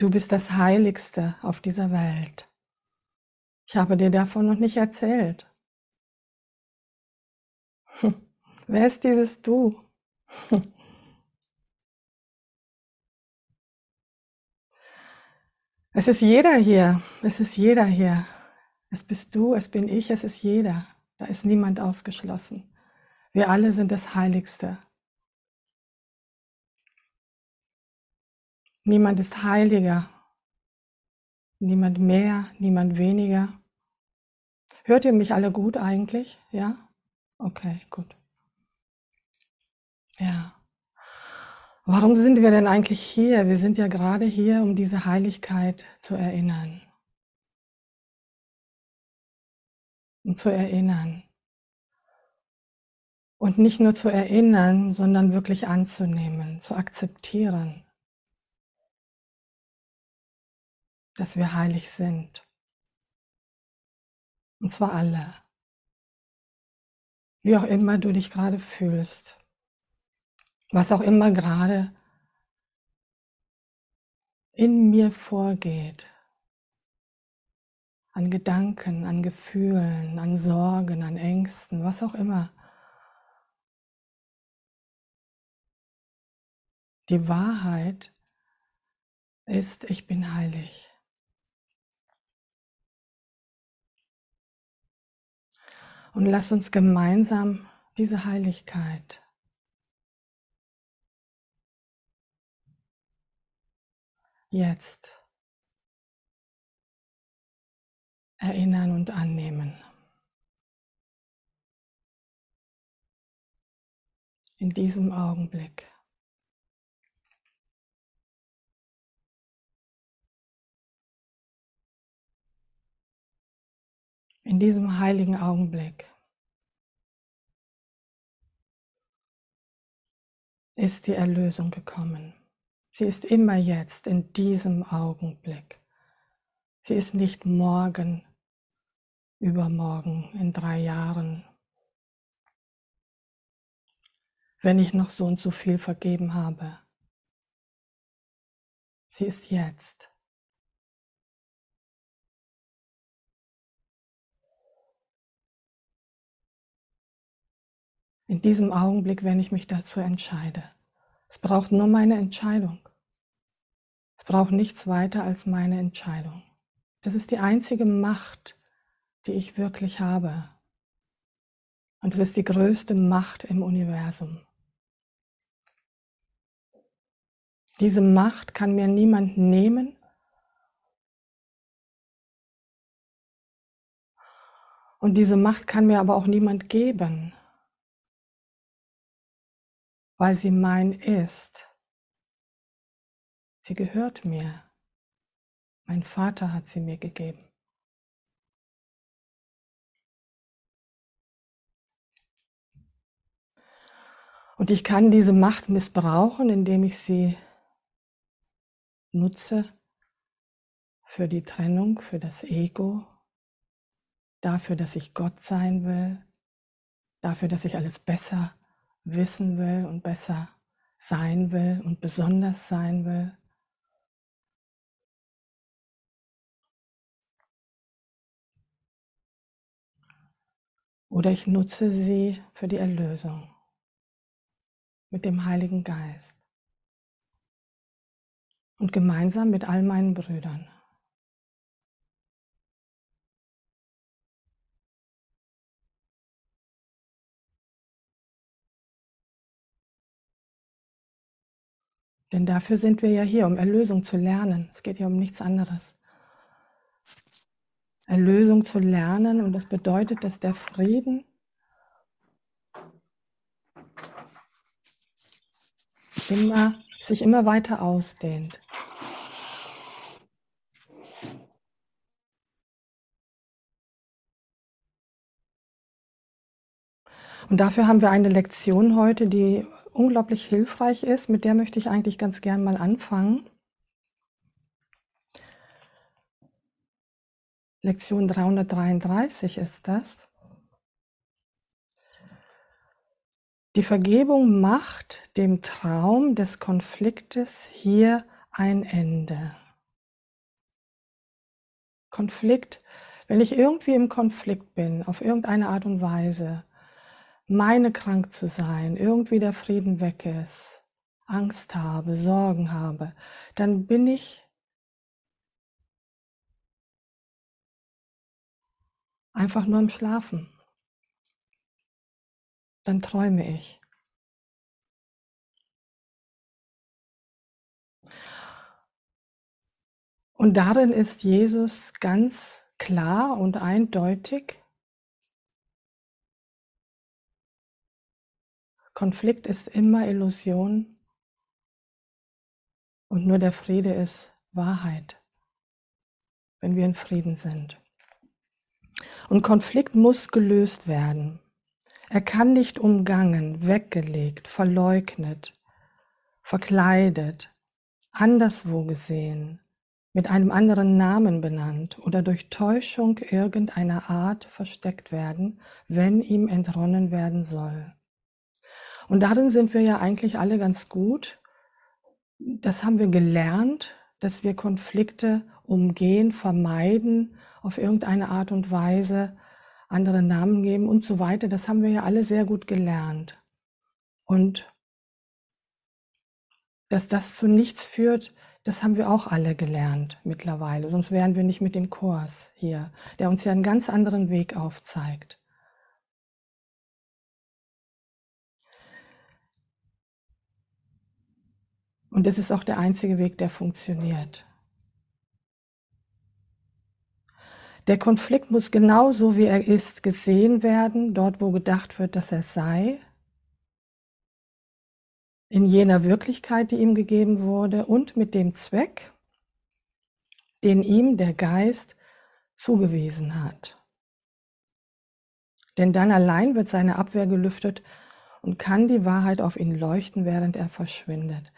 Du bist das Heiligste auf dieser Welt. Ich habe dir davon noch nicht erzählt. Hm. Wer ist dieses Du? Hm. Es ist jeder hier, es ist jeder hier. Es bist du, es bin ich, es ist jeder. Da ist niemand ausgeschlossen. Wir alle sind das Heiligste. Niemand ist heiliger. Niemand mehr, niemand weniger. Hört ihr mich alle gut eigentlich? Ja? Okay, gut. Ja. Warum sind wir denn eigentlich hier? Wir sind ja gerade hier, um diese Heiligkeit zu erinnern. Um zu erinnern. Und nicht nur zu erinnern, sondern wirklich anzunehmen, zu akzeptieren, dass wir heilig sind. Und zwar alle. Wie auch immer du dich gerade fühlst was auch immer gerade in mir vorgeht, an Gedanken, an Gefühlen, an Sorgen, an Ängsten, was auch immer. Die Wahrheit ist, ich bin heilig. Und lass uns gemeinsam diese Heiligkeit jetzt erinnern und annehmen. In diesem Augenblick. In diesem heiligen Augenblick ist die Erlösung gekommen. Sie ist immer jetzt, in diesem Augenblick. Sie ist nicht morgen, übermorgen, in drei Jahren, wenn ich noch so und so viel vergeben habe. Sie ist jetzt. In diesem Augenblick, wenn ich mich dazu entscheide. Es braucht nur meine Entscheidung. Es braucht nichts weiter als meine Entscheidung. Das ist die einzige Macht, die ich wirklich habe. Und es ist die größte Macht im Universum. Diese Macht kann mir niemand nehmen. Und diese Macht kann mir aber auch niemand geben, weil sie mein ist. Sie gehört mir. Mein Vater hat sie mir gegeben. Und ich kann diese Macht missbrauchen, indem ich sie nutze für die Trennung, für das Ego, dafür, dass ich Gott sein will, dafür, dass ich alles besser wissen will und besser sein will und besonders sein will. Oder ich nutze sie für die Erlösung mit dem Heiligen Geist und gemeinsam mit all meinen Brüdern. Denn dafür sind wir ja hier, um Erlösung zu lernen. Es geht ja um nichts anderes. Erlösung zu lernen und das bedeutet, dass der Frieden immer, sich immer weiter ausdehnt. Und dafür haben wir eine Lektion heute, die unglaublich hilfreich ist. Mit der möchte ich eigentlich ganz gern mal anfangen. Lektion 333 ist das. Die Vergebung macht dem Traum des Konfliktes hier ein Ende. Konflikt, wenn ich irgendwie im Konflikt bin, auf irgendeine Art und Weise, meine krank zu sein, irgendwie der Frieden weg ist, Angst habe, Sorgen habe, dann bin ich einfach nur im Schlafen. Dann träume ich. Und darin ist Jesus ganz klar und eindeutig. Konflikt ist immer Illusion und nur der Friede ist Wahrheit, wenn wir in Frieden sind. Und Konflikt muss gelöst werden. Er kann nicht umgangen, weggelegt, verleugnet, verkleidet, anderswo gesehen, mit einem anderen Namen benannt oder durch Täuschung irgendeiner Art versteckt werden, wenn ihm entronnen werden soll. Und darin sind wir ja eigentlich alle ganz gut. Das haben wir gelernt, dass wir Konflikte umgehen, vermeiden, auf irgendeine Art und Weise andere Namen geben und so weiter. Das haben wir ja alle sehr gut gelernt. Und dass das zu nichts führt, das haben wir auch alle gelernt mittlerweile, sonst wären wir nicht mit dem Kurs hier, der uns ja einen ganz anderen Weg aufzeigt. Und das ist auch der einzige Weg, der funktioniert. Der Konflikt muss genauso wie er ist gesehen werden, dort wo gedacht wird, dass er sei in jener Wirklichkeit, die ihm gegeben wurde und mit dem Zweck, den ihm der Geist zugewiesen hat. Denn dann allein wird seine Abwehr gelüftet und kann die Wahrheit auf ihn leuchten, während er verschwindet.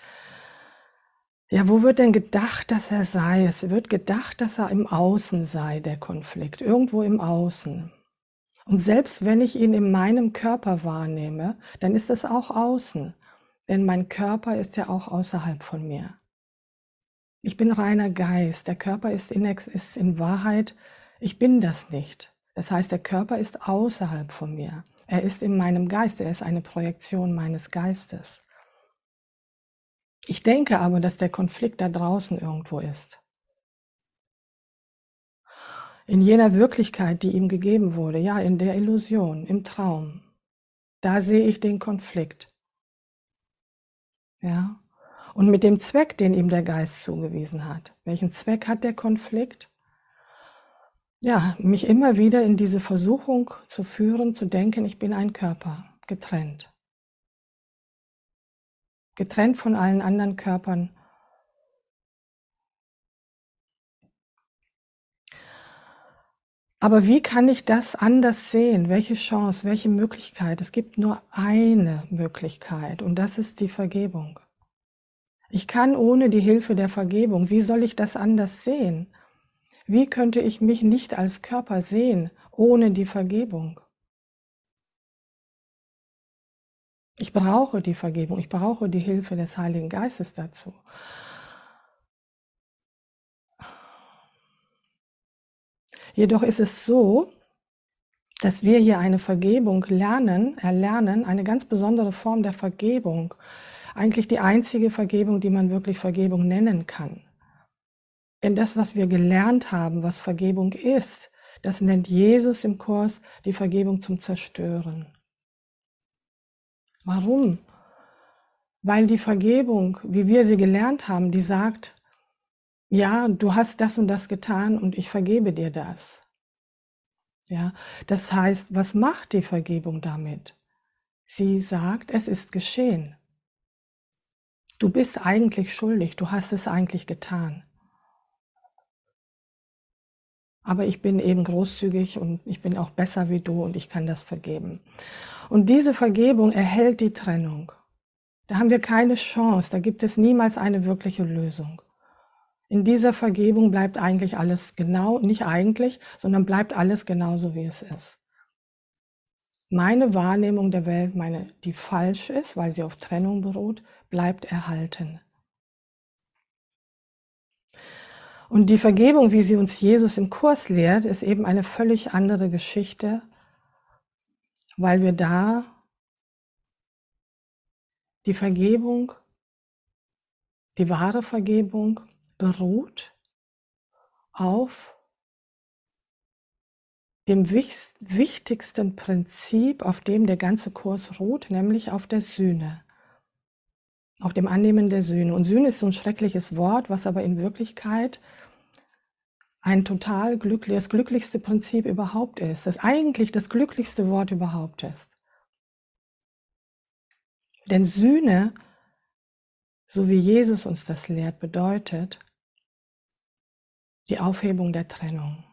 Ja, wo wird denn gedacht, dass er sei? Es wird gedacht, dass er im Außen sei, der Konflikt, irgendwo im Außen. Und selbst wenn ich ihn in meinem Körper wahrnehme, dann ist es auch außen. Denn mein Körper ist ja auch außerhalb von mir. Ich bin reiner Geist. Der Körper ist in, ist in Wahrheit, ich bin das nicht. Das heißt, der Körper ist außerhalb von mir. Er ist in meinem Geist. Er ist eine Projektion meines Geistes. Ich denke aber, dass der Konflikt da draußen irgendwo ist. In jener Wirklichkeit, die ihm gegeben wurde, ja, in der Illusion, im Traum. Da sehe ich den Konflikt. Ja. Und mit dem Zweck, den ihm der Geist zugewiesen hat. Welchen Zweck hat der Konflikt? Ja, mich immer wieder in diese Versuchung zu führen, zu denken, ich bin ein Körper, getrennt. Getrennt von allen anderen Körpern. Aber wie kann ich das anders sehen? Welche Chance, welche Möglichkeit? Es gibt nur eine Möglichkeit und das ist die Vergebung. Ich kann ohne die Hilfe der Vergebung, wie soll ich das anders sehen? Wie könnte ich mich nicht als Körper sehen ohne die Vergebung? Ich brauche die Vergebung, ich brauche die Hilfe des Heiligen Geistes dazu. Jedoch ist es so, dass wir hier eine Vergebung lernen, erlernen, eine ganz besondere Form der Vergebung. Eigentlich die einzige Vergebung, die man wirklich Vergebung nennen kann. Denn das, was wir gelernt haben, was Vergebung ist, das nennt Jesus im Kurs die Vergebung zum Zerstören. Warum? Weil die Vergebung, wie wir sie gelernt haben, die sagt, ja, du hast das und das getan und ich vergebe dir das. Ja, das heißt, was macht die Vergebung damit? Sie sagt, es ist geschehen. Du bist eigentlich schuldig, du hast es eigentlich getan. Aber ich bin eben großzügig und ich bin auch besser wie du und ich kann das vergeben. Und diese Vergebung erhält die Trennung. Da haben wir keine Chance, da gibt es niemals eine wirkliche Lösung. In dieser Vergebung bleibt eigentlich alles genau, nicht eigentlich, sondern bleibt alles genauso, wie es ist. Meine Wahrnehmung der Welt, meine, die falsch ist, weil sie auf Trennung beruht, bleibt erhalten. Und die Vergebung, wie sie uns Jesus im Kurs lehrt, ist eben eine völlig andere Geschichte, weil wir da die Vergebung, die wahre Vergebung beruht auf dem wichtigsten Prinzip, auf dem der ganze Kurs ruht, nämlich auf der Sühne, auf dem Annehmen der Sühne. Und Sühne ist so ein schreckliches Wort, was aber in Wirklichkeit ein total glückliches, das glücklichste Prinzip überhaupt ist, das eigentlich das glücklichste Wort überhaupt ist. Denn Sühne, so wie Jesus uns das lehrt, bedeutet die Aufhebung der Trennung.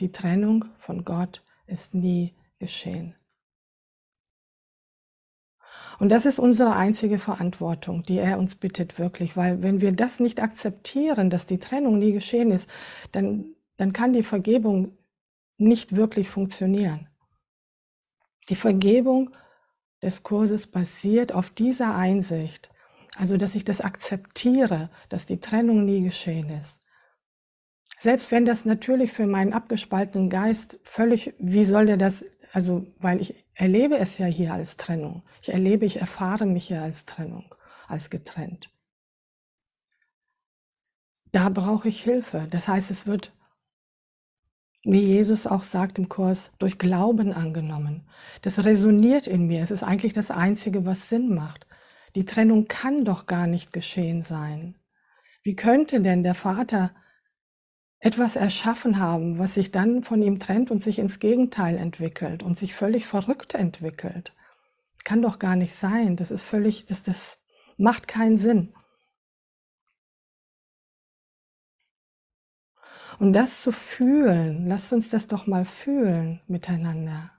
Die Trennung von Gott ist nie geschehen. Und das ist unsere einzige Verantwortung, die er uns bittet, wirklich, weil wenn wir das nicht akzeptieren, dass die Trennung nie geschehen ist, dann, dann kann die Vergebung nicht wirklich funktionieren. Die Vergebung des Kurses basiert auf dieser Einsicht, also dass ich das akzeptiere, dass die Trennung nie geschehen ist. Selbst wenn das natürlich für meinen abgespaltenen Geist völlig, wie soll der das, also weil ich erlebe es ja hier als Trennung. Ich erlebe, ich erfahre mich ja als Trennung, als getrennt. Da brauche ich Hilfe. Das heißt, es wird, wie Jesus auch sagt im Kurs, durch Glauben angenommen. Das resoniert in mir. Es ist eigentlich das Einzige, was Sinn macht. Die Trennung kann doch gar nicht geschehen sein. Wie könnte denn der Vater etwas erschaffen haben, was sich dann von ihm trennt und sich ins Gegenteil entwickelt und sich völlig verrückt entwickelt. Kann doch gar nicht sein. Das ist völlig, das, das macht keinen Sinn. Und das zu fühlen, lasst uns das doch mal fühlen miteinander.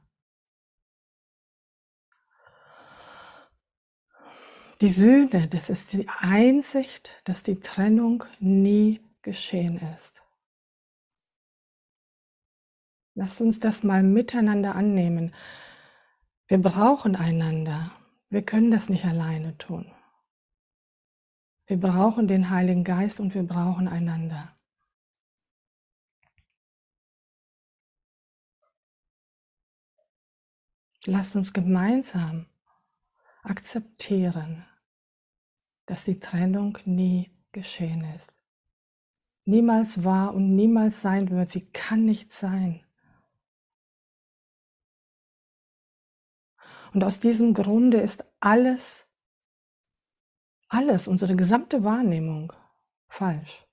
Die Sühne, das ist die Einsicht, dass die Trennung nie geschehen ist. Lasst uns das mal miteinander annehmen. Wir brauchen einander. Wir können das nicht alleine tun. Wir brauchen den Heiligen Geist und wir brauchen einander. Lasst uns gemeinsam akzeptieren, dass die Trennung nie geschehen ist. Niemals war und niemals sein wird. Sie kann nicht sein. Und aus diesem Grunde ist alles, alles, unsere gesamte Wahrnehmung falsch.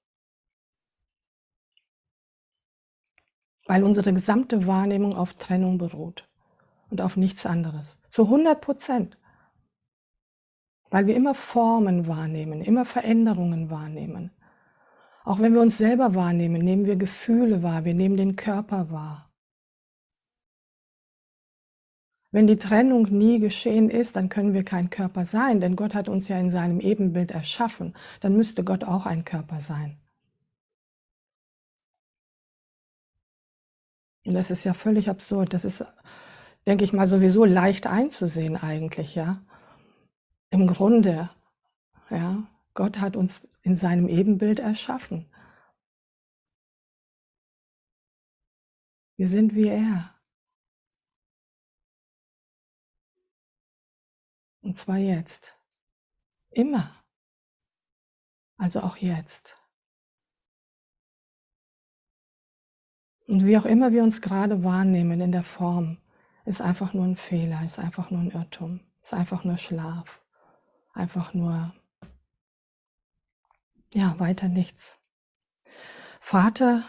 Weil unsere gesamte Wahrnehmung auf Trennung beruht und auf nichts anderes. Zu 100 Prozent. Weil wir immer Formen wahrnehmen, immer Veränderungen wahrnehmen. Auch wenn wir uns selber wahrnehmen, nehmen wir Gefühle wahr, wir nehmen den Körper wahr. Wenn die Trennung nie geschehen ist, dann können wir kein Körper sein, denn Gott hat uns ja in seinem Ebenbild erschaffen. Dann müsste Gott auch ein Körper sein. Und das ist ja völlig absurd. Das ist, denke ich mal, sowieso leicht einzusehen eigentlich, ja. Im Grunde, ja, Gott hat uns in seinem Ebenbild erschaffen. Wir sind wie er. Und zwar jetzt. Immer. Also auch jetzt. Und wie auch immer wir uns gerade wahrnehmen in der Form, ist einfach nur ein Fehler, ist einfach nur ein Irrtum, ist einfach nur Schlaf, einfach nur, ja, weiter nichts. Vater,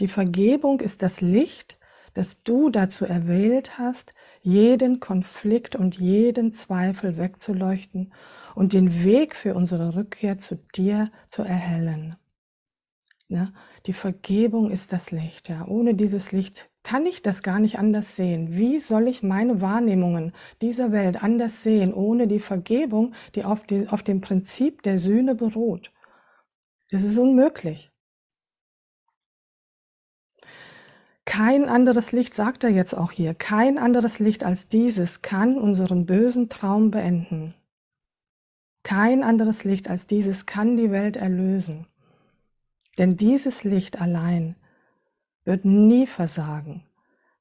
die Vergebung ist das Licht, das du dazu erwählt hast, jeden Konflikt und jeden Zweifel wegzuleuchten und den Weg für unsere Rückkehr zu dir zu erhellen. Ja, die Vergebung ist das Licht. Ja. Ohne dieses Licht kann ich das gar nicht anders sehen. Wie soll ich meine Wahrnehmungen dieser Welt anders sehen, ohne die Vergebung, die auf, die, auf dem Prinzip der Sühne beruht? Das ist unmöglich. Kein anderes Licht, sagt er jetzt auch hier, kein anderes Licht als dieses kann unseren bösen Traum beenden. Kein anderes Licht als dieses kann die Welt erlösen. Denn dieses Licht allein wird nie versagen,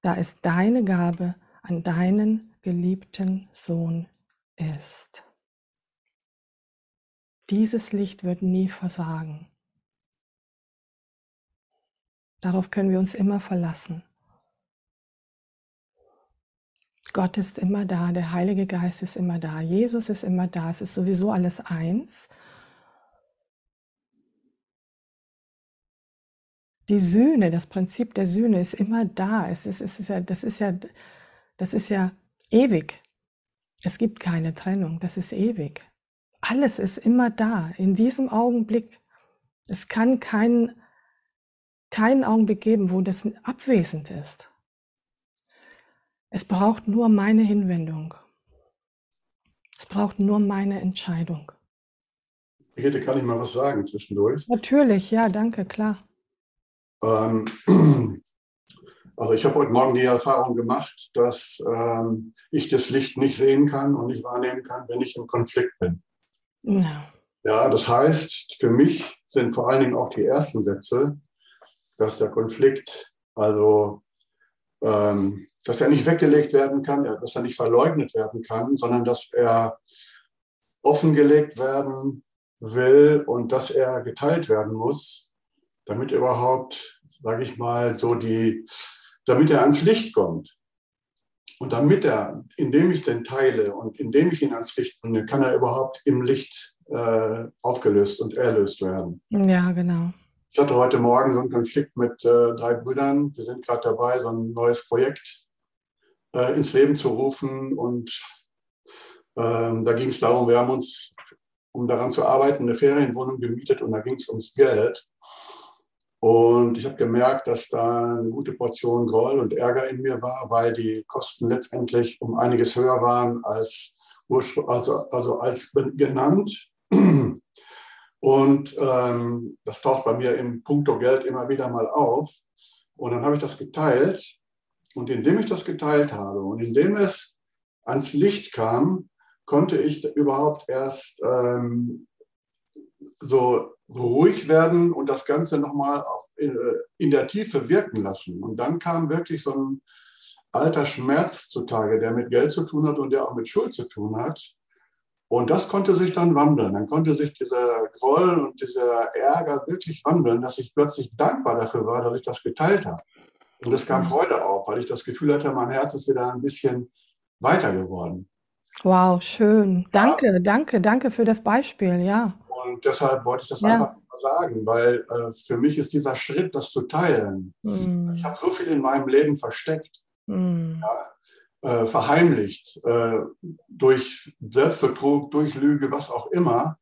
da es deine Gabe an deinen geliebten Sohn ist. Dieses Licht wird nie versagen. Darauf können wir uns immer verlassen. Gott ist immer da, der Heilige Geist ist immer da, Jesus ist immer da, es ist sowieso alles eins. Die Sühne, das Prinzip der Sühne ist immer da. Es ist, es ist ja, das ist ja, das ist ja ewig. Es gibt keine Trennung, das ist ewig. Alles ist immer da, in diesem Augenblick. Es kann keinen, keinen Augenblick geben, wo das abwesend ist. Es braucht nur meine Hinwendung. Es braucht nur meine Entscheidung. Brigitte, kann ich mal was sagen zwischendurch? Natürlich, ja, danke, klar. Ähm, also ich habe heute Morgen die Erfahrung gemacht, dass ähm, ich das Licht nicht sehen kann und nicht wahrnehmen kann, wenn ich im Konflikt bin. Ja. ja, das heißt, für mich sind vor allen Dingen auch die ersten Sätze, dass der Konflikt, also ähm, dass er nicht weggelegt werden kann, dass er nicht verleugnet werden kann, sondern dass er offengelegt werden will und dass er geteilt werden muss, damit überhaupt, sage ich mal, so die, damit er ans Licht kommt. Und damit er, indem ich den teile und indem ich ihn ans Licht bringe, kann er überhaupt im Licht äh, aufgelöst und erlöst werden. Ja, genau. Ich hatte heute Morgen so einen Konflikt mit äh, drei Brüdern. Wir sind gerade dabei, so ein neues Projekt äh, ins Leben zu rufen. Und ähm, da ging es darum, wir haben uns, um daran zu arbeiten, eine Ferienwohnung gemietet und da ging es ums Geld. Und ich habe gemerkt, dass da eine gute Portion Groll und Ärger in mir war, weil die Kosten letztendlich um einiges höher waren als, also, also als genannt. Und ähm, das taucht bei mir im Punkto Geld immer wieder mal auf. Und dann habe ich das geteilt. Und indem ich das geteilt habe und indem es ans Licht kam, konnte ich überhaupt erst ähm, so ruhig werden und das Ganze nochmal in, äh, in der Tiefe wirken lassen. Und dann kam wirklich so ein alter Schmerz zutage, der mit Geld zu tun hat und der auch mit Schuld zu tun hat. Und das konnte sich dann wandeln. Dann konnte sich dieser Groll und dieser Ärger wirklich wandeln, dass ich plötzlich dankbar dafür war, dass ich das geteilt habe. Und es kam. Freude auf, weil ich das Gefühl hatte, mein Herz ist wieder ein bisschen weiter geworden. Wow, schön. Danke, ja. danke, danke für das Beispiel, ja. Und deshalb wollte ich das ja. einfach mal sagen, weil äh, für mich ist dieser Schritt, das zu teilen. Mm. Ich habe so viel in meinem Leben versteckt, mm. ja, äh, verheimlicht, äh, durch Selbstbetrug, durch Lüge, was auch immer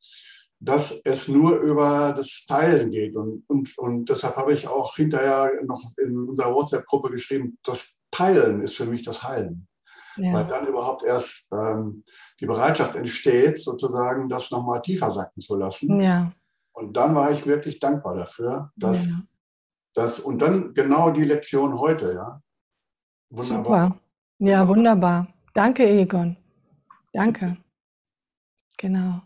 dass es nur über das Teilen geht. Und, und, und deshalb habe ich auch hinterher noch in unserer WhatsApp-Gruppe geschrieben, das Teilen ist für mich das Heilen. Ja. Weil dann überhaupt erst ähm, die Bereitschaft entsteht, sozusagen das nochmal tiefer sacken zu lassen. Ja. Und dann war ich wirklich dankbar dafür, dass ja. das, und dann genau die Lektion heute, ja. Wunderbar. Super. Ja, wunderbar. Danke, Egon. Danke. Genau.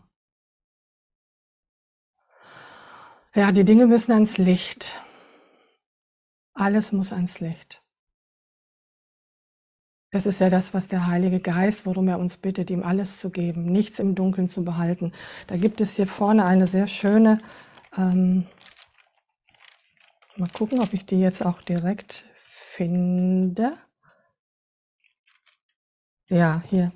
Ja, die Dinge müssen ans Licht. Alles muss ans Licht. Das ist ja das, was der Heilige Geist, worum er uns bittet, ihm alles zu geben, nichts im Dunkeln zu behalten. Da gibt es hier vorne eine sehr schöne, ähm, mal gucken, ob ich die jetzt auch direkt finde. Ja, hier.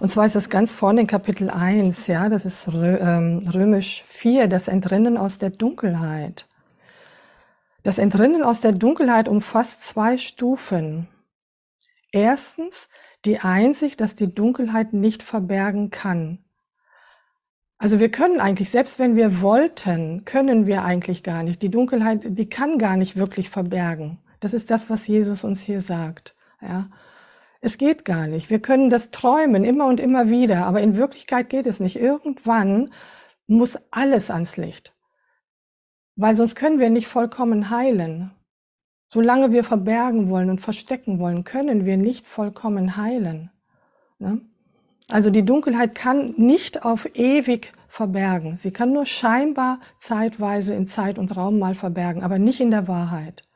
Und zwar ist das ganz vorne in Kapitel 1, ja, das ist ähm, römisch 4, das Entrinnen aus der Dunkelheit. Das Entrinnen aus der Dunkelheit umfasst zwei Stufen. Erstens die Einsicht, dass die Dunkelheit nicht verbergen kann. Also wir können eigentlich, selbst wenn wir wollten, können wir eigentlich gar nicht. Die Dunkelheit, die kann gar nicht wirklich verbergen. Das ist das, was Jesus uns hier sagt. Ja. Es geht gar nicht. Wir können das träumen immer und immer wieder, aber in Wirklichkeit geht es nicht. Irgendwann muss alles ans Licht. Weil sonst können wir nicht vollkommen heilen. Solange wir verbergen wollen und verstecken wollen, können wir nicht vollkommen heilen. Ne? Also die Dunkelheit kann nicht auf ewig verbergen. Sie kann nur scheinbar zeitweise in Zeit und Raum mal verbergen, aber nicht in der Wahrheit.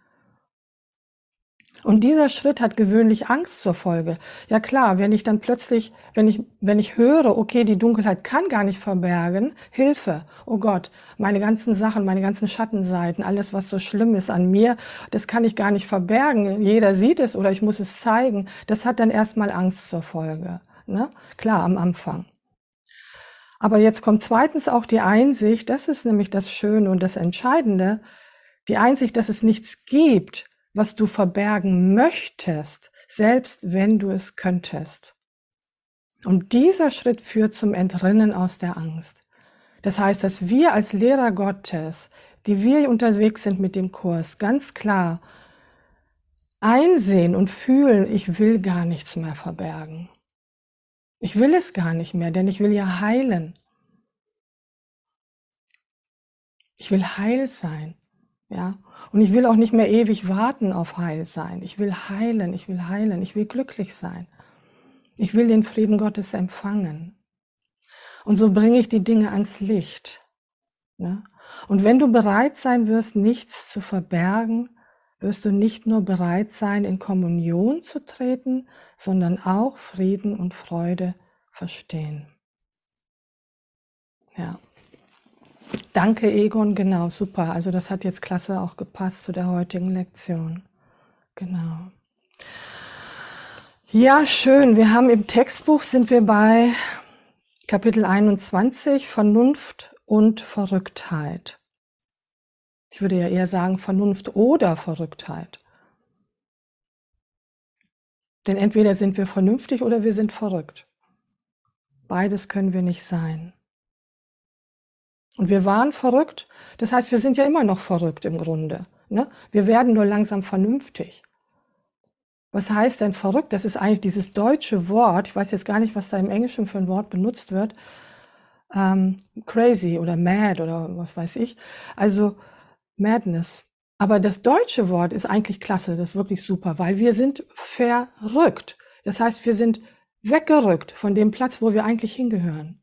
Und dieser Schritt hat gewöhnlich Angst zur Folge. Ja klar, wenn ich dann plötzlich, wenn ich, wenn ich höre, okay, die Dunkelheit kann gar nicht verbergen, Hilfe, oh Gott, meine ganzen Sachen, meine ganzen Schattenseiten, alles, was so schlimm ist an mir, das kann ich gar nicht verbergen. Jeder sieht es oder ich muss es zeigen. Das hat dann erstmal Angst zur Folge. Ne? Klar, am Anfang. Aber jetzt kommt zweitens auch die Einsicht, das ist nämlich das Schöne und das Entscheidende, die Einsicht, dass es nichts gibt, was du verbergen möchtest, selbst wenn du es könntest. Und dieser Schritt führt zum Entrinnen aus der Angst. Das heißt, dass wir als Lehrer Gottes, die wir unterwegs sind mit dem Kurs, ganz klar einsehen und fühlen, ich will gar nichts mehr verbergen. Ich will es gar nicht mehr, denn ich will ja heilen. Ich will heil sein. Ja, und ich will auch nicht mehr ewig warten auf Heil sein. Ich will heilen, ich will heilen, ich will glücklich sein. Ich will den Frieden Gottes empfangen. Und so bringe ich die Dinge ans Licht. Ne? Und wenn du bereit sein wirst, nichts zu verbergen, wirst du nicht nur bereit sein, in Kommunion zu treten, sondern auch Frieden und Freude verstehen. Ja. Danke, Egon. Genau, super. Also das hat jetzt klasse auch gepasst zu der heutigen Lektion. Genau. Ja, schön. Wir haben im Textbuch sind wir bei Kapitel 21 Vernunft und Verrücktheit. Ich würde ja eher sagen Vernunft oder Verrücktheit. Denn entweder sind wir vernünftig oder wir sind verrückt. Beides können wir nicht sein. Und wir waren verrückt. Das heißt, wir sind ja immer noch verrückt im Grunde. Ne? Wir werden nur langsam vernünftig. Was heißt denn verrückt? Das ist eigentlich dieses deutsche Wort. Ich weiß jetzt gar nicht, was da im Englischen für ein Wort benutzt wird. Ähm, crazy oder mad oder was weiß ich. Also Madness. Aber das deutsche Wort ist eigentlich klasse. Das ist wirklich super, weil wir sind verrückt. Das heißt, wir sind weggerückt von dem Platz, wo wir eigentlich hingehören.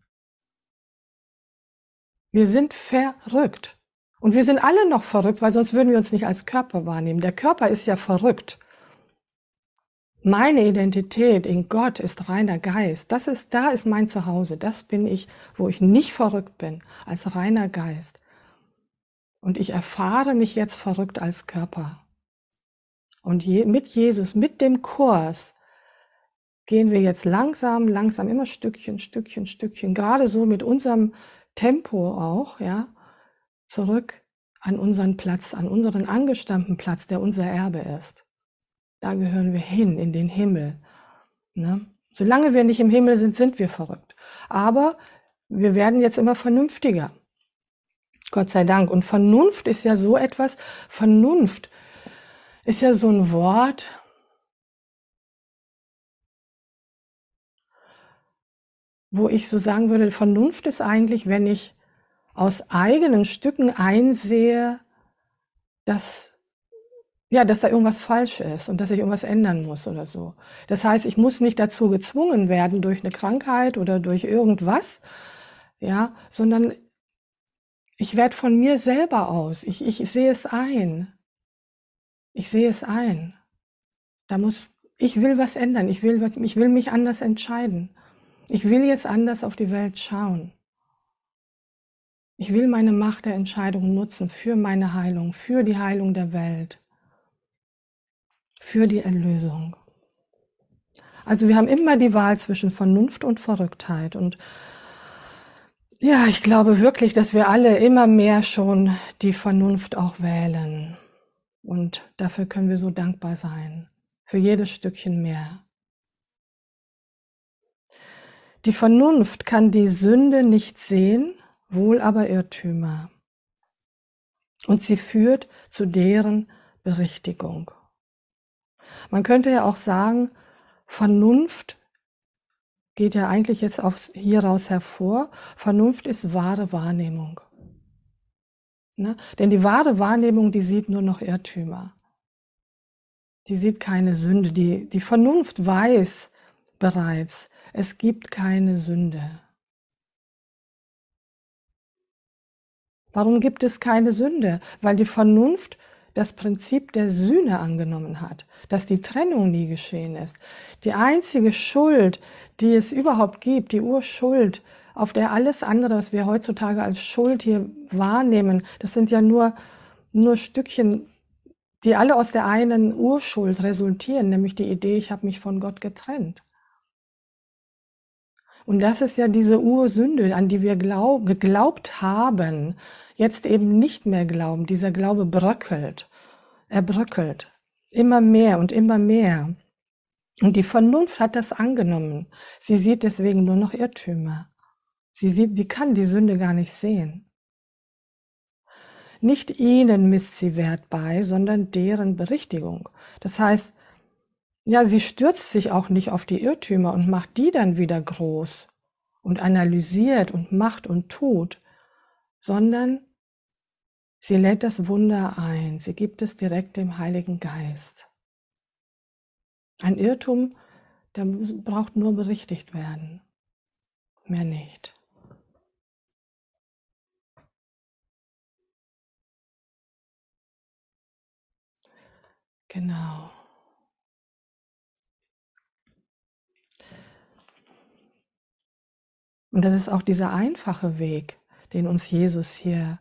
Wir sind verrückt. Und wir sind alle noch verrückt, weil sonst würden wir uns nicht als Körper wahrnehmen. Der Körper ist ja verrückt. Meine Identität in Gott ist reiner Geist. Das ist, da ist mein Zuhause. Das bin ich, wo ich nicht verrückt bin, als reiner Geist. Und ich erfahre mich jetzt verrückt als Körper. Und je, mit Jesus, mit dem Kurs, gehen wir jetzt langsam, langsam, immer Stückchen, Stückchen, Stückchen, gerade so mit unserem Tempo auch, ja, zurück an unseren Platz, an unseren angestammten Platz, der unser Erbe ist. Da gehören wir hin, in den Himmel. Ne? Solange wir nicht im Himmel sind, sind wir verrückt. Aber wir werden jetzt immer vernünftiger. Gott sei Dank. Und Vernunft ist ja so etwas, Vernunft ist ja so ein Wort, wo ich so sagen würde, Vernunft ist eigentlich, wenn ich aus eigenen Stücken einsehe, dass ja, dass da irgendwas falsch ist und dass ich irgendwas ändern muss oder so. Das heißt, ich muss nicht dazu gezwungen werden durch eine Krankheit oder durch irgendwas, ja, sondern ich werde von mir selber aus. Ich, ich sehe es ein. Ich sehe es ein. Da muss, ich will was ändern. Ich will was, ich will mich anders entscheiden. Ich will jetzt anders auf die Welt schauen. Ich will meine Macht der Entscheidung nutzen für meine Heilung, für die Heilung der Welt, für die Erlösung. Also wir haben immer die Wahl zwischen Vernunft und Verrücktheit. Und ja, ich glaube wirklich, dass wir alle immer mehr schon die Vernunft auch wählen. Und dafür können wir so dankbar sein. Für jedes Stückchen mehr. Die Vernunft kann die Sünde nicht sehen, wohl aber Irrtümer. Und sie führt zu deren Berichtigung. Man könnte ja auch sagen, Vernunft geht ja eigentlich jetzt aufs, hieraus hervor. Vernunft ist wahre Wahrnehmung. Ne? Denn die wahre Wahrnehmung, die sieht nur noch Irrtümer. Die sieht keine Sünde. Die, die Vernunft weiß bereits, es gibt keine Sünde. Warum gibt es keine Sünde? Weil die Vernunft das Prinzip der Sühne angenommen hat, dass die Trennung nie geschehen ist. Die einzige Schuld, die es überhaupt gibt, die Urschuld, auf der alles andere, was wir heutzutage als Schuld hier wahrnehmen, das sind ja nur, nur Stückchen, die alle aus der einen Urschuld resultieren, nämlich die Idee, ich habe mich von Gott getrennt. Und das ist ja diese Ursünde, an die wir glaub, geglaubt haben, jetzt eben nicht mehr glauben. Dieser Glaube bröckelt. Er bröckelt. Immer mehr und immer mehr. Und die Vernunft hat das angenommen. Sie sieht deswegen nur noch Irrtümer. Sie sieht, die kann die Sünde gar nicht sehen. Nicht ihnen misst sie Wert bei, sondern deren Berichtigung. Das heißt, ja, sie stürzt sich auch nicht auf die Irrtümer und macht die dann wieder groß und analysiert und macht und tut, sondern sie lädt das Wunder ein, sie gibt es direkt dem Heiligen Geist. Ein Irrtum, der braucht nur berichtigt werden, mehr nicht. Genau. Und das ist auch dieser einfache Weg, den uns Jesus hier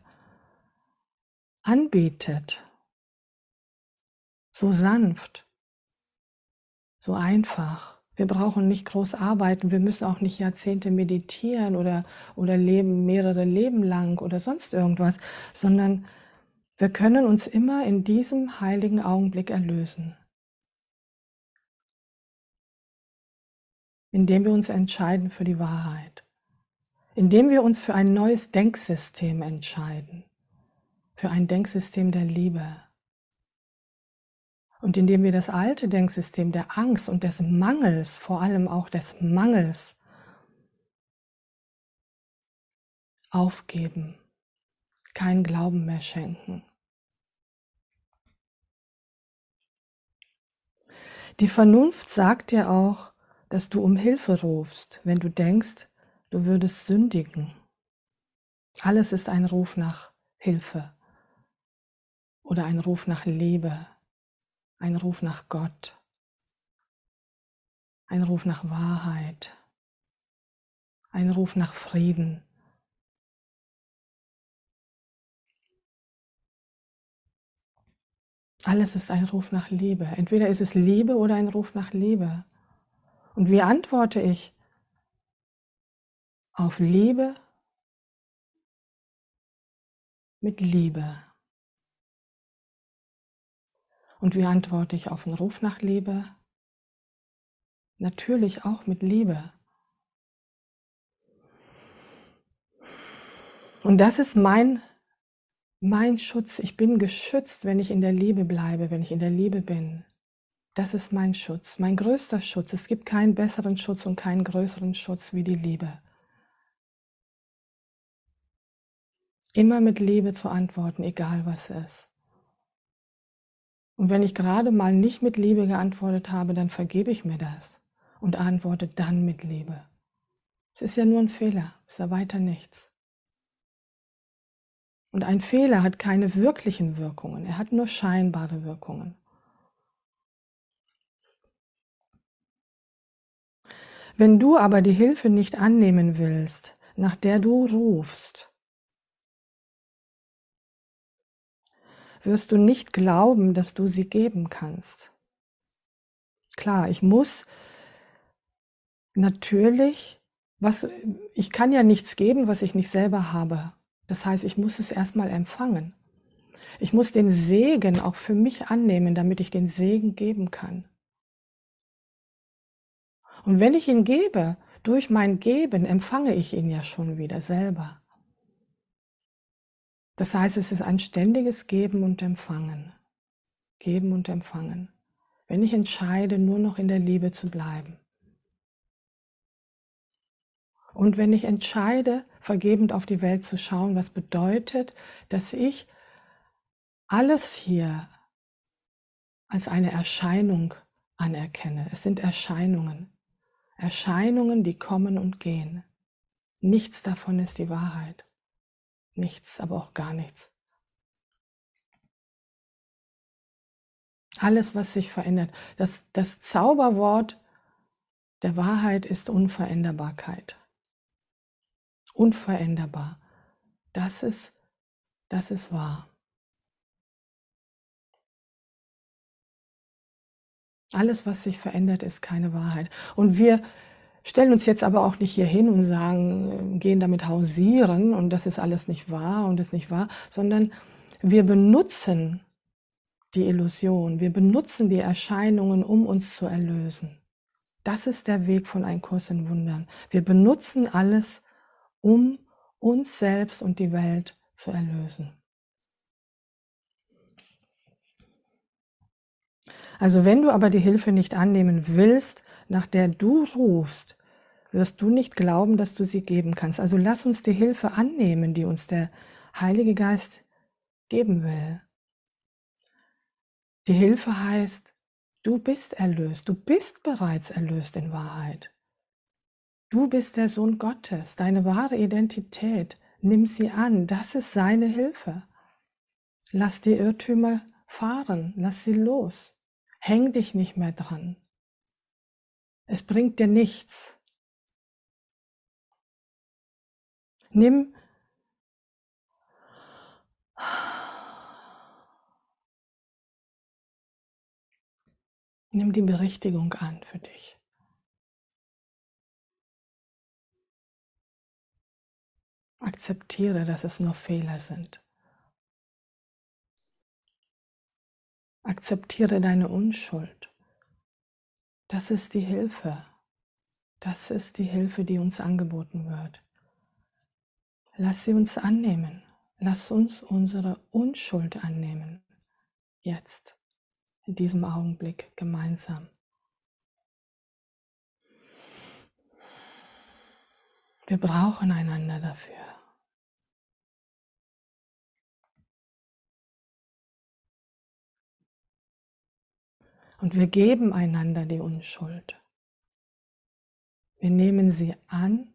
anbietet. So sanft, so einfach. Wir brauchen nicht groß arbeiten, wir müssen auch nicht Jahrzehnte meditieren oder, oder leben mehrere Leben lang oder sonst irgendwas, sondern wir können uns immer in diesem heiligen Augenblick erlösen, indem wir uns entscheiden für die Wahrheit indem wir uns für ein neues Denksystem entscheiden, für ein Denksystem der Liebe. Und indem wir das alte Denksystem der Angst und des Mangels, vor allem auch des Mangels, aufgeben, keinen Glauben mehr schenken. Die Vernunft sagt dir auch, dass du um Hilfe rufst, wenn du denkst, du würdest sündigen. Alles ist ein Ruf nach Hilfe oder ein Ruf nach Liebe, ein Ruf nach Gott, ein Ruf nach Wahrheit, ein Ruf nach Frieden. Alles ist ein Ruf nach Liebe. Entweder ist es Liebe oder ein Ruf nach Liebe. Und wie antworte ich? Auf Liebe mit Liebe. Und wie antworte ich auf den Ruf nach Liebe? Natürlich auch mit Liebe. Und das ist mein, mein Schutz. Ich bin geschützt, wenn ich in der Liebe bleibe, wenn ich in der Liebe bin. Das ist mein Schutz, mein größter Schutz. Es gibt keinen besseren Schutz und keinen größeren Schutz wie die Liebe. Immer mit Liebe zu antworten, egal was ist. Und wenn ich gerade mal nicht mit Liebe geantwortet habe, dann vergebe ich mir das und antworte dann mit Liebe. Es ist ja nur ein Fehler, es ist ja weiter nichts. Und ein Fehler hat keine wirklichen Wirkungen, er hat nur scheinbare Wirkungen. Wenn du aber die Hilfe nicht annehmen willst, nach der du rufst, wirst du nicht glauben, dass du sie geben kannst. Klar, ich muss natürlich, was, ich kann ja nichts geben, was ich nicht selber habe. Das heißt, ich muss es erstmal empfangen. Ich muss den Segen auch für mich annehmen, damit ich den Segen geben kann. Und wenn ich ihn gebe, durch mein Geben empfange ich ihn ja schon wieder selber. Das heißt, es ist ein ständiges Geben und Empfangen. Geben und Empfangen. Wenn ich entscheide, nur noch in der Liebe zu bleiben. Und wenn ich entscheide, vergebend auf die Welt zu schauen, was bedeutet, dass ich alles hier als eine Erscheinung anerkenne. Es sind Erscheinungen. Erscheinungen, die kommen und gehen. Nichts davon ist die Wahrheit. Nichts, aber auch gar nichts. Alles, was sich verändert. Das, das Zauberwort der Wahrheit ist Unveränderbarkeit. Unveränderbar. Das ist, das ist wahr. Alles, was sich verändert, ist keine Wahrheit. Und wir stellen uns jetzt aber auch nicht hier hin und sagen, gehen damit hausieren und das ist alles nicht wahr und ist nicht wahr, sondern wir benutzen die Illusion, wir benutzen die Erscheinungen, um uns zu erlösen. Das ist der Weg von Ein Kurs in Wundern. Wir benutzen alles, um uns selbst und die Welt zu erlösen. Also wenn du aber die Hilfe nicht annehmen willst, nach der du rufst, wirst du nicht glauben, dass du sie geben kannst. Also lass uns die Hilfe annehmen, die uns der Heilige Geist geben will. Die Hilfe heißt, du bist erlöst, du bist bereits erlöst in Wahrheit. Du bist der Sohn Gottes, deine wahre Identität. Nimm sie an, das ist seine Hilfe. Lass die Irrtümer fahren, lass sie los. Häng dich nicht mehr dran. Es bringt dir nichts. Nimm Nimm die Berichtigung an für dich. Akzeptiere, dass es nur Fehler sind. Akzeptiere deine Unschuld. Das ist die Hilfe. Das ist die Hilfe, die uns angeboten wird. Lass sie uns annehmen. Lass uns unsere Unschuld annehmen. Jetzt, in diesem Augenblick gemeinsam. Wir brauchen einander dafür. Und wir geben einander die Unschuld. Wir nehmen sie an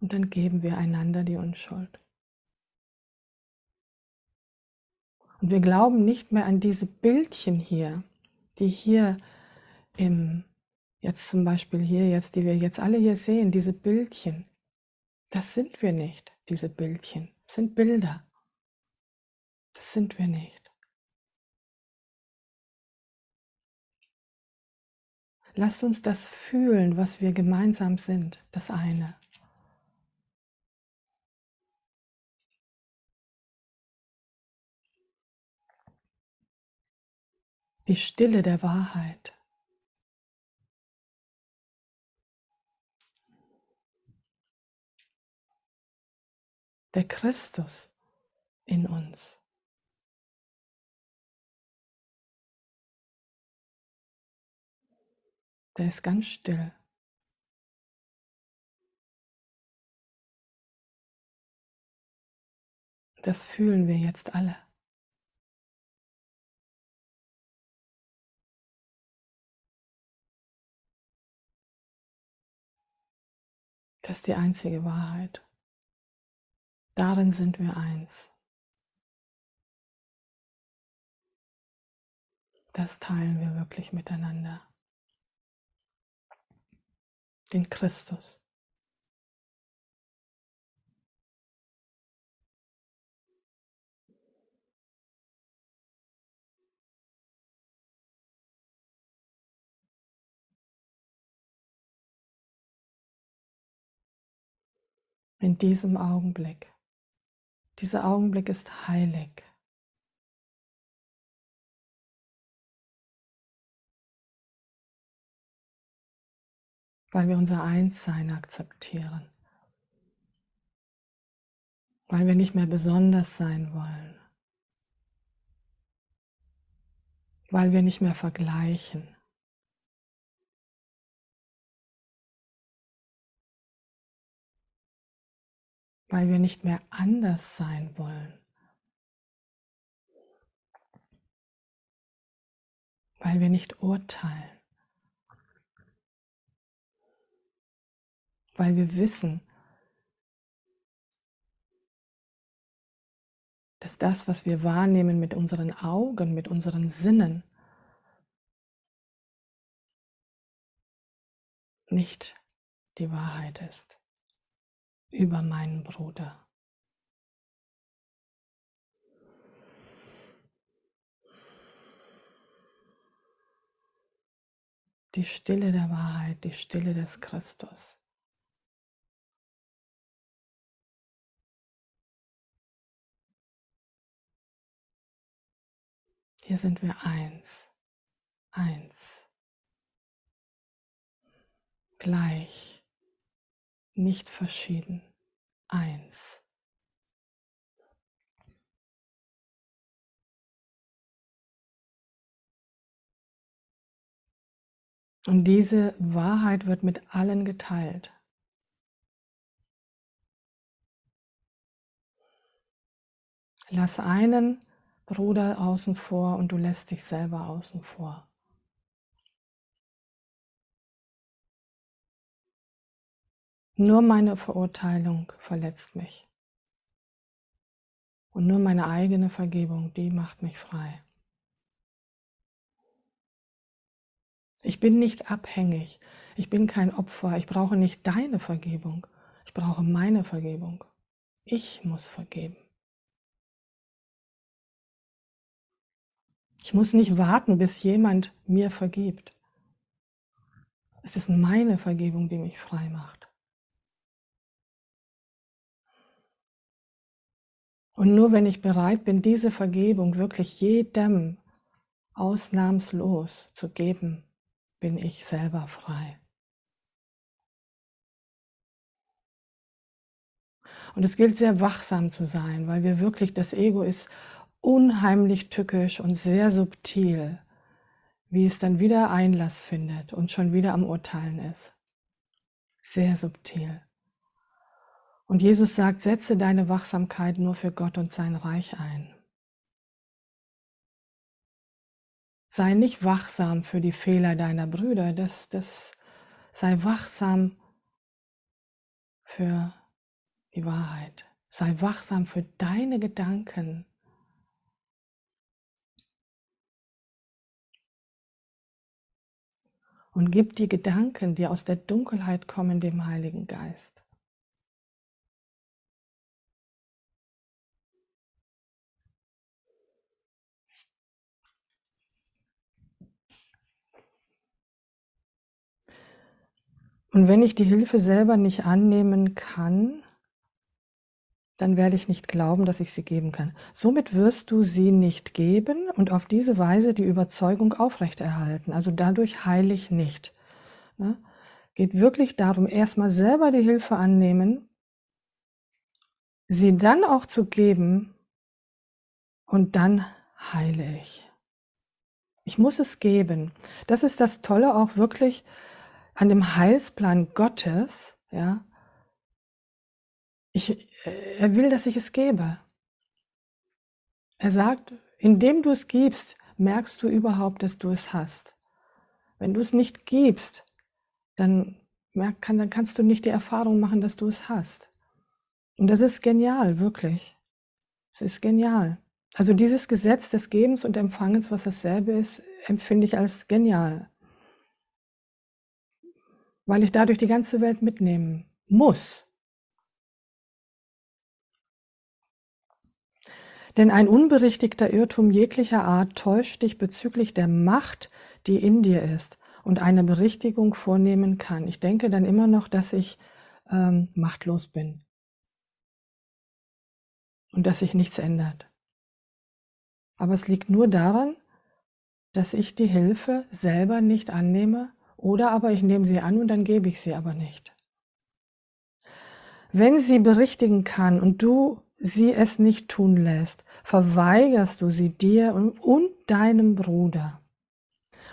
und dann geben wir einander die Unschuld. Und wir glauben nicht mehr an diese Bildchen hier, die hier im, jetzt zum Beispiel hier, jetzt, die wir jetzt alle hier sehen, diese Bildchen. Das sind wir nicht, diese Bildchen. Das sind Bilder. Das sind wir nicht. Lasst uns das fühlen, was wir gemeinsam sind, das eine. Die Stille der Wahrheit. Der Christus in uns. Der ist ganz still. Das fühlen wir jetzt alle. Das ist die einzige Wahrheit. Darin sind wir eins. Das teilen wir wirklich miteinander den Christus. In diesem Augenblick. Dieser Augenblick ist heilig. weil wir unser Einssein akzeptieren, weil wir nicht mehr besonders sein wollen, weil wir nicht mehr vergleichen. Weil wir nicht mehr anders sein wollen, weil wir nicht urteilen. weil wir wissen, dass das, was wir wahrnehmen mit unseren Augen, mit unseren Sinnen, nicht die Wahrheit ist über meinen Bruder. Die Stille der Wahrheit, die Stille des Christus. Hier sind wir eins, eins, gleich, nicht verschieden, eins. Und diese Wahrheit wird mit allen geteilt. Lass einen Bruder außen vor und du lässt dich selber außen vor. Nur meine Verurteilung verletzt mich. Und nur meine eigene Vergebung, die macht mich frei. Ich bin nicht abhängig. Ich bin kein Opfer. Ich brauche nicht deine Vergebung. Ich brauche meine Vergebung. Ich muss vergeben. Ich muss nicht warten, bis jemand mir vergibt. Es ist meine Vergebung, die mich frei macht. Und nur wenn ich bereit bin, diese Vergebung wirklich jedem ausnahmslos zu geben, bin ich selber frei. Und es gilt sehr wachsam zu sein, weil wir wirklich, das Ego ist unheimlich tückisch und sehr subtil, wie es dann wieder Einlass findet und schon wieder am Urteilen ist. Sehr subtil. Und Jesus sagt, setze deine Wachsamkeit nur für Gott und sein Reich ein. Sei nicht wachsam für die Fehler deiner Brüder, das, das, sei wachsam für die Wahrheit. Sei wachsam für deine Gedanken. Und gib die Gedanken, die aus der Dunkelheit kommen, dem Heiligen Geist. Und wenn ich die Hilfe selber nicht annehmen kann, dann werde ich nicht glauben, dass ich sie geben kann. Somit wirst du sie nicht geben und auf diese Weise die Überzeugung aufrechterhalten. Also dadurch heile ich nicht. Ne? Geht wirklich darum, erstmal selber die Hilfe annehmen, sie dann auch zu geben und dann heile ich. Ich muss es geben. Das ist das Tolle auch wirklich an dem Heilsplan Gottes, ja, ich, er will, dass ich es gebe. Er sagt, indem du es gibst, merkst du überhaupt, dass du es hast. Wenn du es nicht gibst, dann, merk, kann, dann kannst du nicht die Erfahrung machen, dass du es hast. Und das ist genial, wirklich. Es ist genial. Also dieses Gesetz des Gebens und Empfangens, was dasselbe ist, empfinde ich als genial weil ich dadurch die ganze Welt mitnehmen muss. Denn ein unberichtigter Irrtum jeglicher Art täuscht dich bezüglich der Macht, die in dir ist und eine Berichtigung vornehmen kann. Ich denke dann immer noch, dass ich ähm, machtlos bin und dass sich nichts ändert. Aber es liegt nur daran, dass ich die Hilfe selber nicht annehme oder aber ich nehme sie an und dann gebe ich sie aber nicht. Wenn sie berichtigen kann und du sie es nicht tun lässt, verweigerst du sie dir und, und deinem Bruder.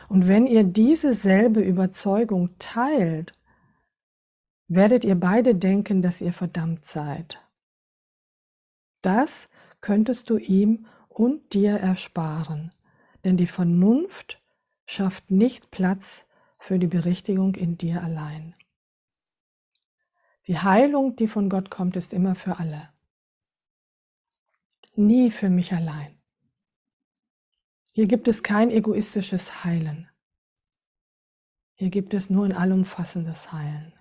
Und wenn ihr diese selbe Überzeugung teilt, werdet ihr beide denken, dass ihr verdammt seid. Das könntest du ihm und dir ersparen, denn die Vernunft schafft nicht Platz für die Berichtigung in dir allein. Die Heilung, die von Gott kommt, ist immer für alle. nie für mich allein. Hier gibt es kein egoistisches Heilen. Hier gibt es nur ein allumfassendes Heilen.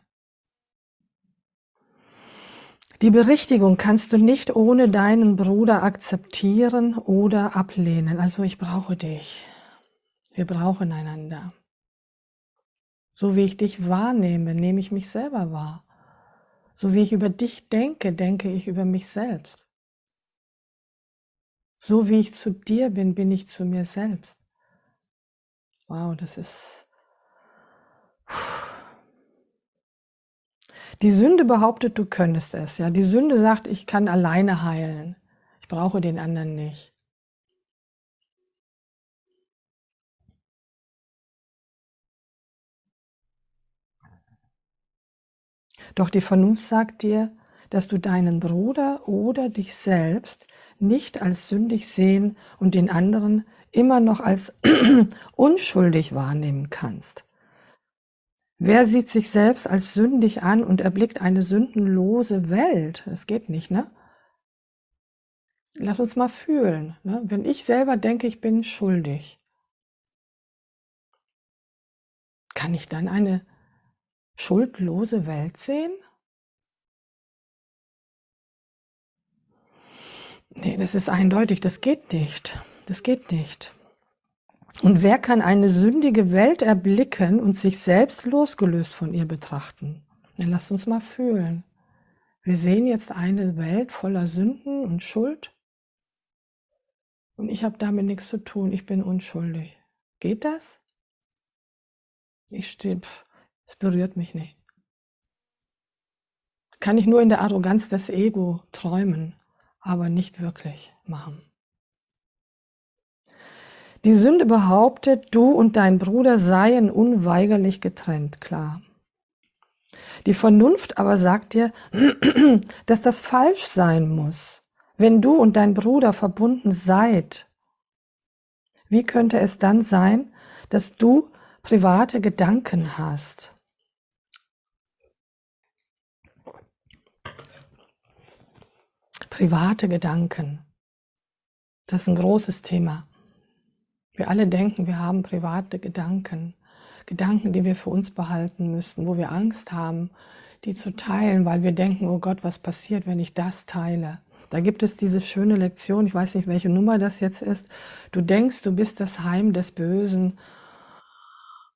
Die Berichtigung kannst du nicht ohne deinen Bruder akzeptieren oder ablehnen. Also ich brauche dich. Wir brauchen einander. So wie ich dich wahrnehme, nehme ich mich selber wahr. So wie ich über dich denke, denke ich über mich selbst. So wie ich zu dir bin, bin ich zu mir selbst. Wow, das ist die Sünde behauptet, du könntest es. Ja, die Sünde sagt, ich kann alleine heilen. Ich brauche den anderen nicht. Doch die Vernunft sagt dir, dass du deinen Bruder oder dich selbst nicht als sündig sehen und den anderen immer noch als unschuldig wahrnehmen kannst. Wer sieht sich selbst als sündig an und erblickt eine sündenlose Welt? Das geht nicht, ne? Lass uns mal fühlen. Ne? Wenn ich selber denke, ich bin schuldig, kann ich dann eine schuldlose Welt sehen? Nee, das ist eindeutig, das geht nicht. Das geht nicht. Und wer kann eine sündige Welt erblicken und sich selbst losgelöst von ihr betrachten? Dann lasst uns mal fühlen. Wir sehen jetzt eine Welt voller Sünden und Schuld. Und ich habe damit nichts zu tun. Ich bin unschuldig. Geht das? Ich stehe, es berührt mich nicht. Kann ich nur in der Arroganz des Ego träumen, aber nicht wirklich machen. Die Sünde behauptet, du und dein Bruder seien unweigerlich getrennt, klar. Die Vernunft aber sagt dir, dass das falsch sein muss. Wenn du und dein Bruder verbunden seid, wie könnte es dann sein, dass du private Gedanken hast? Private Gedanken. Das ist ein großes Thema. Wir alle denken, wir haben private Gedanken, Gedanken, die wir für uns behalten müssen, wo wir Angst haben, die zu teilen, weil wir denken, oh Gott, was passiert, wenn ich das teile? Da gibt es diese schöne Lektion, ich weiß nicht, welche Nummer das jetzt ist. Du denkst, du bist das Heim des Bösen.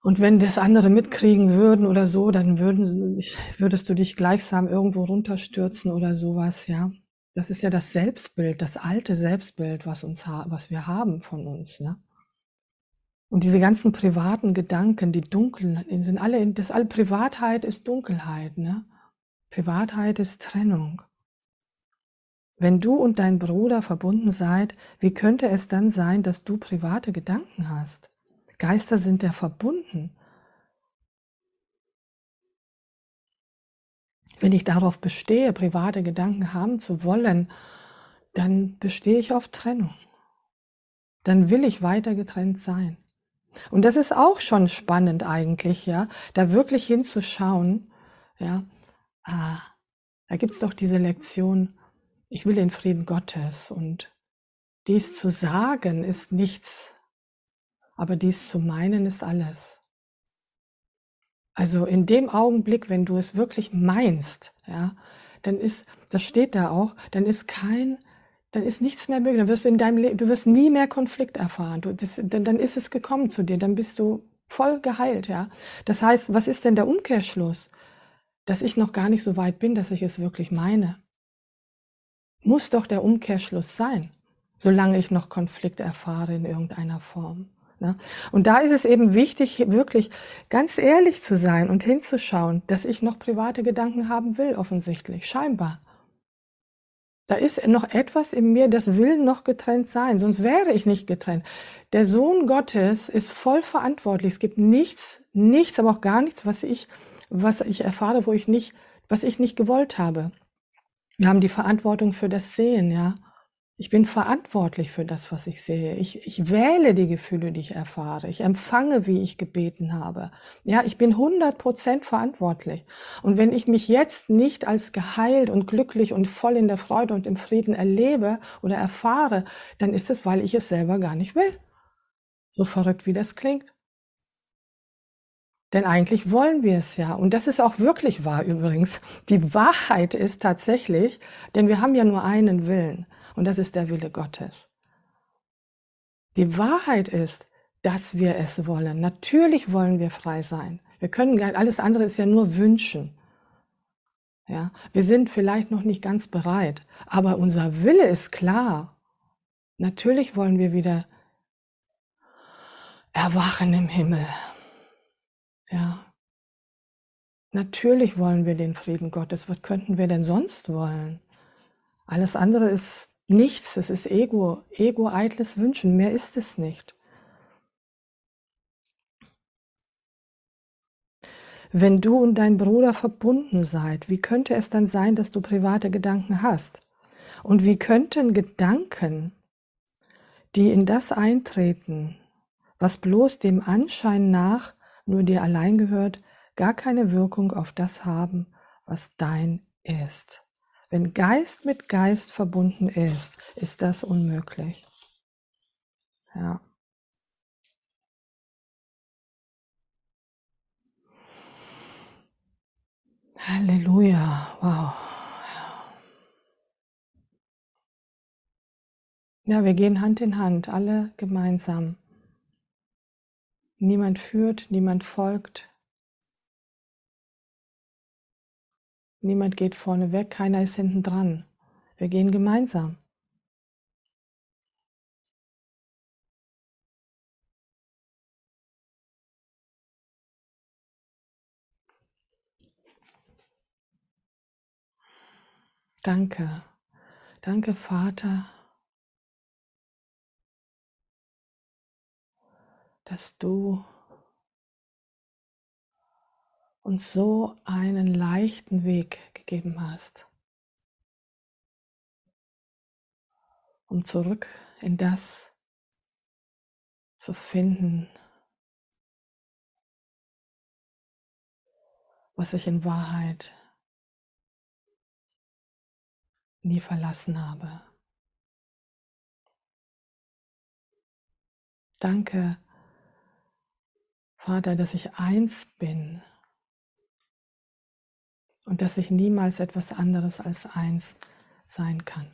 Und wenn das andere mitkriegen würden oder so, dann würden, würdest du dich gleichsam irgendwo runterstürzen oder sowas, ja. Das ist ja das Selbstbild, das alte Selbstbild, was uns, was wir haben von uns, ne? Und diese ganzen privaten Gedanken, die dunklen, sind alle, das alle Privatheit ist Dunkelheit, ne? Privatheit ist Trennung. Wenn du und dein Bruder verbunden seid, wie könnte es dann sein, dass du private Gedanken hast? Geister sind ja verbunden. Wenn ich darauf bestehe, private Gedanken haben zu wollen, dann bestehe ich auf Trennung. Dann will ich weiter getrennt sein. Und das ist auch schon spannend eigentlich, ja, da wirklich hinzuschauen, ja. Ah, da gibt's doch diese Lektion, ich will den Frieden Gottes und dies zu sagen ist nichts, aber dies zu meinen ist alles. Also in dem Augenblick, wenn du es wirklich meinst, ja, dann ist, das steht da auch, dann ist kein dann ist nichts mehr möglich. Dann wirst du in deinem Leben, du wirst nie mehr Konflikt erfahren. Du, das, dann, dann ist es gekommen zu dir. Dann bist du voll geheilt, ja. Das heißt, was ist denn der Umkehrschluss? Dass ich noch gar nicht so weit bin, dass ich es wirklich meine. Muss doch der Umkehrschluss sein, solange ich noch Konflikt erfahre in irgendeiner Form. Ne? Und da ist es eben wichtig, wirklich ganz ehrlich zu sein und hinzuschauen, dass ich noch private Gedanken haben will, offensichtlich, scheinbar. Da ist noch etwas in mir, das will noch getrennt sein, sonst wäre ich nicht getrennt. Der Sohn Gottes ist voll verantwortlich. Es gibt nichts, nichts, aber auch gar nichts, was ich, was ich erfahre, wo ich nicht, was ich nicht gewollt habe. Wir haben die Verantwortung für das Sehen, ja. Ich bin verantwortlich für das, was ich sehe. Ich, ich wähle die Gefühle, die ich erfahre. Ich empfange, wie ich gebeten habe. Ja, ich bin 100% verantwortlich. Und wenn ich mich jetzt nicht als geheilt und glücklich und voll in der Freude und im Frieden erlebe oder erfahre, dann ist es, weil ich es selber gar nicht will. So verrückt, wie das klingt. Denn eigentlich wollen wir es ja. Und das ist auch wirklich wahr übrigens. Die Wahrheit ist tatsächlich, denn wir haben ja nur einen Willen. Und das ist der Wille Gottes. Die Wahrheit ist, dass wir es wollen. Natürlich wollen wir frei sein. Wir können alles andere ist ja nur wünschen. Ja, wir sind vielleicht noch nicht ganz bereit, aber unser Wille ist klar. Natürlich wollen wir wieder erwachen im Himmel. Ja. Natürlich wollen wir den Frieden Gottes. Was könnten wir denn sonst wollen? Alles andere ist Nichts, es ist Ego, Ego, eitles Wünschen, mehr ist es nicht. Wenn du und dein Bruder verbunden seid, wie könnte es dann sein, dass du private Gedanken hast? Und wie könnten Gedanken, die in das eintreten, was bloß dem Anschein nach nur dir allein gehört, gar keine Wirkung auf das haben, was dein ist? Wenn Geist mit Geist verbunden ist, ist das unmöglich. Ja. Halleluja. Wow. Ja, wir gehen Hand in Hand, alle gemeinsam. Niemand führt, niemand folgt, Niemand geht vorne weg, keiner ist hinten dran. Wir gehen gemeinsam. Danke, danke Vater, dass du uns so einen leichten Weg gegeben hast, um zurück in das zu finden, was ich in Wahrheit nie verlassen habe. Danke, Vater, dass ich eins bin und dass ich niemals etwas anderes als eins sein kann.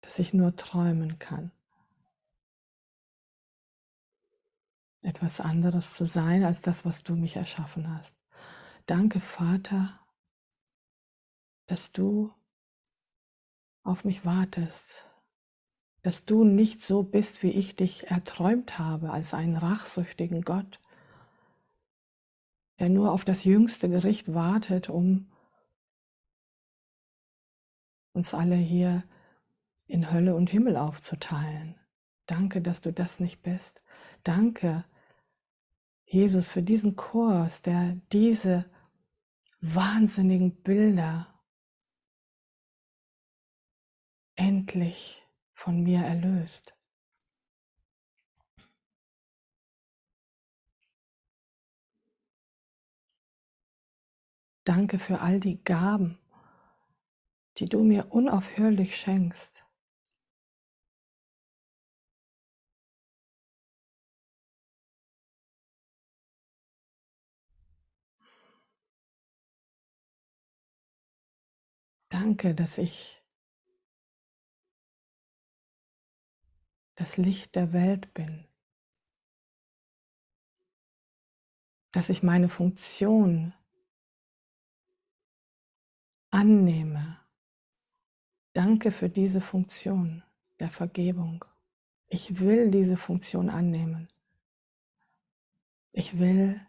Dass ich nur träumen kann. Etwas anderes zu sein als das, was du mich erschaffen hast. Danke, Vater, dass du auf mich wartest, dass du nicht so bist, wie ich dich erträumt habe, als einen rachsüchtigen Gott, der nur auf das jüngste Gericht wartet, um uns alle hier in Hölle und Himmel aufzuteilen. Danke, dass du das nicht bist. Danke, Jesus, für diesen Kurs, der diese wahnsinnigen Bilder endlich von mir erlöst. Danke für all die Gaben, die du mir unaufhörlich schenkst. Danke, dass ich das Licht der Welt bin, dass ich meine Funktion annehme. Danke für diese Funktion der Vergebung. Ich will diese Funktion annehmen. Ich will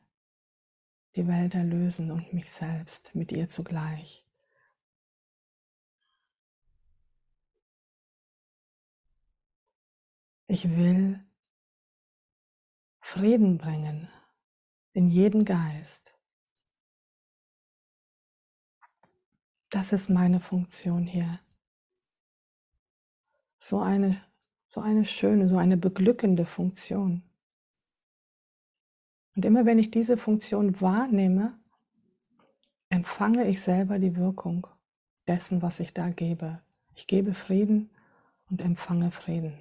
die Welt erlösen und mich selbst mit ihr zugleich. Ich will Frieden bringen in jeden Geist. Das ist meine Funktion hier. So eine, so eine schöne, so eine beglückende Funktion. Und immer wenn ich diese Funktion wahrnehme, empfange ich selber die Wirkung dessen, was ich da gebe. Ich gebe Frieden und empfange Frieden.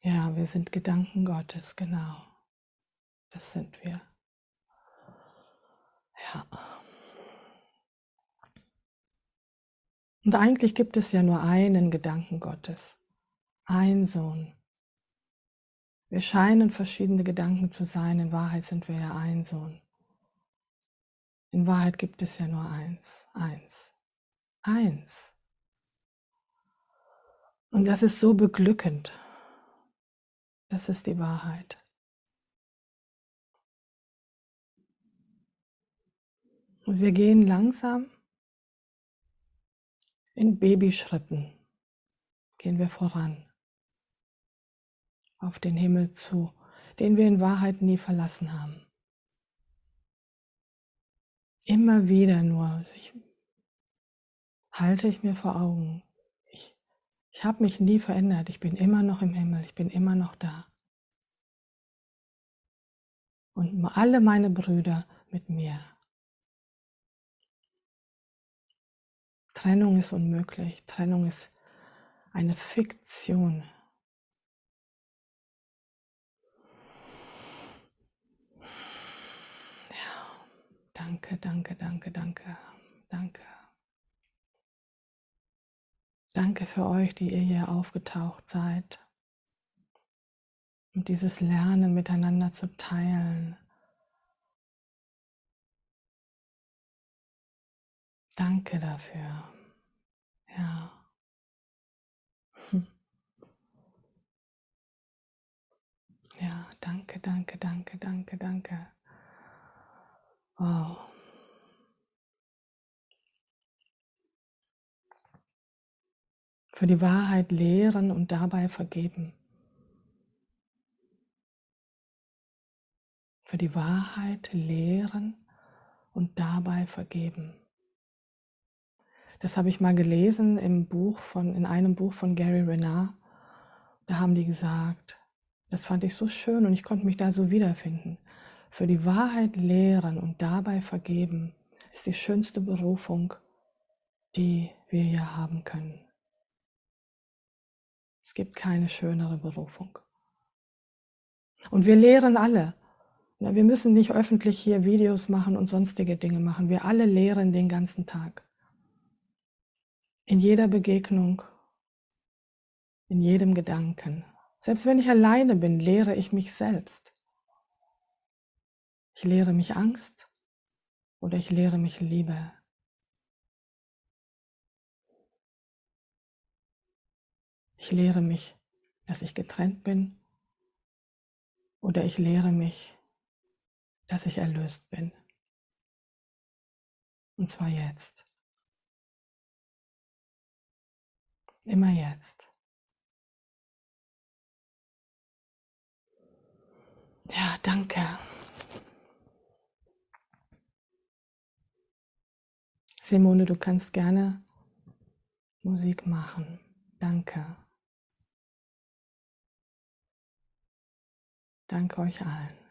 Ja, wir sind Gedanken Gottes, genau. Das sind wir. Ja. Und eigentlich gibt es ja nur einen Gedanken Gottes, ein Sohn. Wir scheinen verschiedene Gedanken zu sein, in Wahrheit sind wir ja ein Sohn. In Wahrheit gibt es ja nur eins, eins, eins. Und das ist so beglückend. Das ist die Wahrheit. Und wir gehen langsam in Babyschritten, gehen wir voran auf den Himmel zu, den wir in Wahrheit nie verlassen haben. Immer wieder nur ich, halte ich mir vor Augen, ich, ich habe mich nie verändert, ich bin immer noch im Himmel, ich bin immer noch da. Und alle meine Brüder mit mir. Trennung ist unmöglich. Trennung ist eine Fiktion. Danke, danke, danke, danke, danke. Danke für euch, die ihr hier aufgetaucht seid. Und dieses Lernen miteinander zu teilen. Danke dafür. Ja. Hm. Ja, danke, danke, danke, danke, danke. Wow. Für die Wahrheit lehren und dabei vergeben. Für die Wahrheit lehren und dabei vergeben. Das habe ich mal gelesen im Buch von, in einem Buch von Gary Renard. Da haben die gesagt, das fand ich so schön und ich konnte mich da so wiederfinden. Für die Wahrheit lehren und dabei vergeben ist die schönste Berufung, die wir hier haben können. Es gibt keine schönere Berufung. Und wir lehren alle. Wir müssen nicht öffentlich hier Videos machen und sonstige Dinge machen. Wir alle lehren den ganzen Tag. In jeder Begegnung, in jedem Gedanken. Selbst wenn ich alleine bin, lehre ich mich selbst. Ich lehre mich Angst oder ich lehre mich Liebe. Ich lehre mich, dass ich getrennt bin oder ich lehre mich, dass ich erlöst bin. Und zwar jetzt. Immer jetzt. Ja, danke. Simone, du kannst gerne Musik machen. Danke. Danke euch allen.